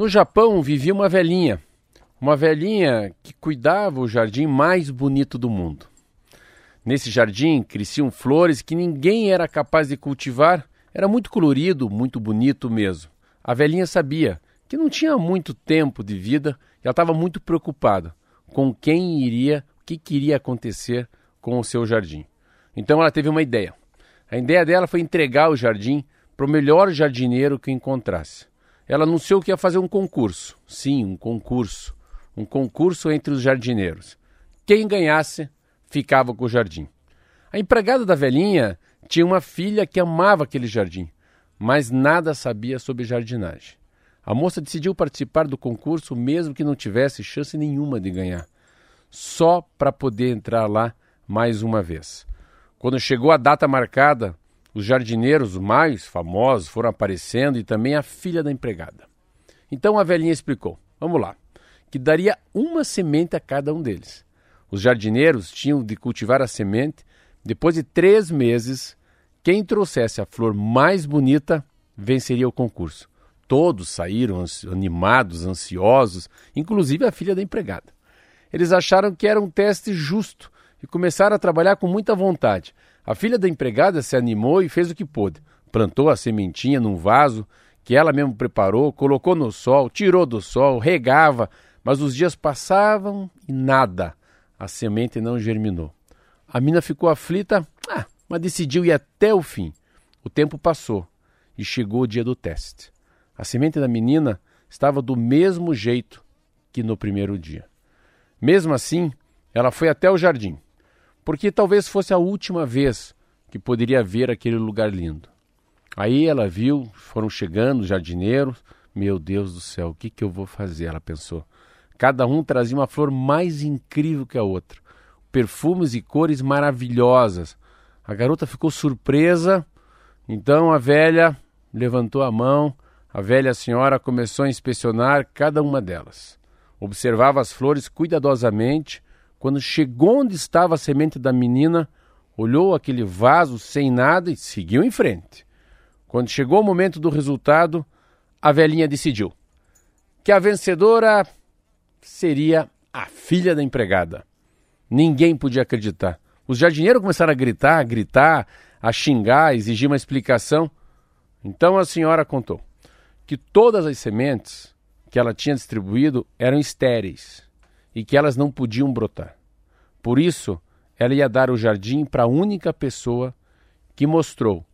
No Japão vivia uma velhinha, uma velhinha que cuidava o jardim mais bonito do mundo. Nesse jardim cresciam flores que ninguém era capaz de cultivar, era muito colorido, muito bonito mesmo. A velhinha sabia que não tinha muito tempo de vida e ela estava muito preocupada com quem iria, o que queria acontecer com o seu jardim. Então ela teve uma ideia. A ideia dela foi entregar o jardim para o melhor jardineiro que encontrasse ela anunciou que ia fazer um concurso. Sim, um concurso. Um concurso entre os jardineiros. Quem ganhasse ficava com o jardim. A empregada da velhinha tinha uma filha que amava aquele jardim, mas nada sabia sobre jardinagem. A moça decidiu participar do concurso mesmo que não tivesse chance nenhuma de ganhar, só para poder entrar lá mais uma vez. Quando chegou a data marcada, os jardineiros mais famosos foram aparecendo e também a filha da empregada. Então a velhinha explicou: vamos lá, que daria uma semente a cada um deles. Os jardineiros tinham de cultivar a semente. Depois de três meses, quem trouxesse a flor mais bonita venceria o concurso. Todos saíram animados, ansiosos, inclusive a filha da empregada. Eles acharam que era um teste justo e começaram a trabalhar com muita vontade. A filha da empregada se animou e fez o que pôde. Plantou a sementinha num vaso que ela mesmo preparou, colocou no sol, tirou do sol, regava, mas os dias passavam e nada. A semente não germinou. A mina ficou aflita, ah, mas decidiu ir até o fim. O tempo passou e chegou o dia do teste. A semente da menina estava do mesmo jeito que no primeiro dia. Mesmo assim, ela foi até o jardim porque talvez fosse a última vez que poderia ver aquele lugar lindo. Aí ela viu, foram chegando os jardineiros. Meu Deus do céu, o que, que eu vou fazer? Ela pensou. Cada um trazia uma flor mais incrível que a outra, perfumes e cores maravilhosas. A garota ficou surpresa, então a velha levantou a mão, a velha senhora começou a inspecionar cada uma delas. Observava as flores cuidadosamente quando chegou onde estava a semente da menina, olhou aquele vaso sem nada e seguiu em frente. Quando chegou o momento do resultado, a velhinha decidiu que a vencedora seria a filha da empregada. Ninguém podia acreditar. Os jardineiros começaram a gritar, a gritar, a xingar, a exigir uma explicação. Então a senhora contou que todas as sementes que ela tinha distribuído eram estéreis e que elas não podiam brotar. Por isso, ela ia dar o jardim para a única pessoa que mostrou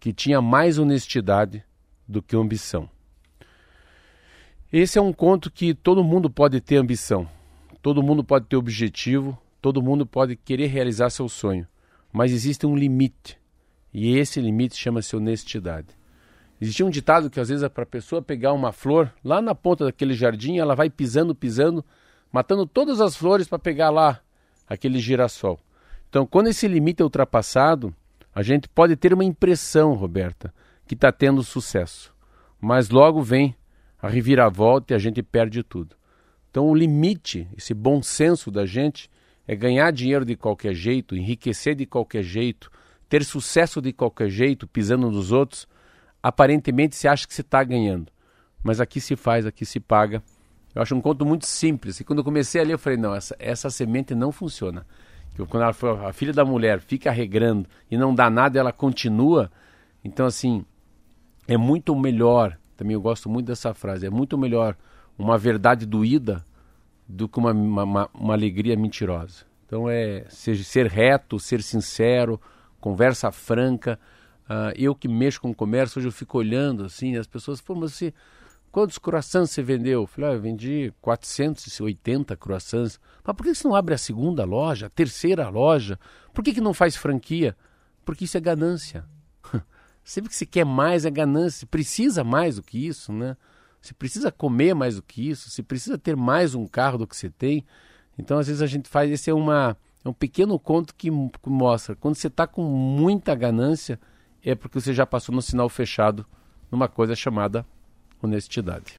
que tinha mais honestidade do que ambição. Esse é um conto que todo mundo pode ter ambição, todo mundo pode ter objetivo, todo mundo pode querer realizar seu sonho, mas existe um limite, e esse limite chama-se honestidade. Existia um ditado que às vezes é para a pessoa pegar uma flor lá na ponta daquele jardim, ela vai pisando, pisando, matando todas as flores para pegar lá aquele girassol. Então, quando esse limite é ultrapassado, a gente pode ter uma impressão, Roberta, que está tendo sucesso. Mas logo vem a reviravolta e a gente perde tudo. Então, o limite, esse bom senso da gente, é ganhar dinheiro de qualquer jeito, enriquecer de qualquer jeito, ter sucesso de qualquer jeito, pisando nos outros. Aparentemente, se acha que se está ganhando. Mas aqui se faz, aqui se paga eu acho um conto muito simples. E quando eu comecei a ler, eu falei, não, essa, essa semente não funciona. Quando ela a filha da mulher fica regrando e não dá nada, ela continua. Então, assim, é muito melhor, também eu gosto muito dessa frase, é muito melhor uma verdade doída do que uma, uma, uma alegria mentirosa. Então, é ser, ser reto, ser sincero, conversa franca. Uh, eu que mexo com comércio, hoje eu fico olhando assim, as pessoas, pô, mas você Quantos croissants você vendeu? Eu falei, ah, eu vendi 480 croissants. Mas por que você não abre a segunda loja, a terceira loja? Por que, que não faz franquia? Porque isso é ganância. Sempre que você quer mais é ganância. Você precisa mais do que isso, né? Você precisa comer mais do que isso. Você precisa ter mais um carro do que você tem. Então, às vezes, a gente faz. Esse é, uma, é um pequeno conto que mostra. Quando você está com muita ganância, é porque você já passou no sinal fechado numa coisa chamada honestidade.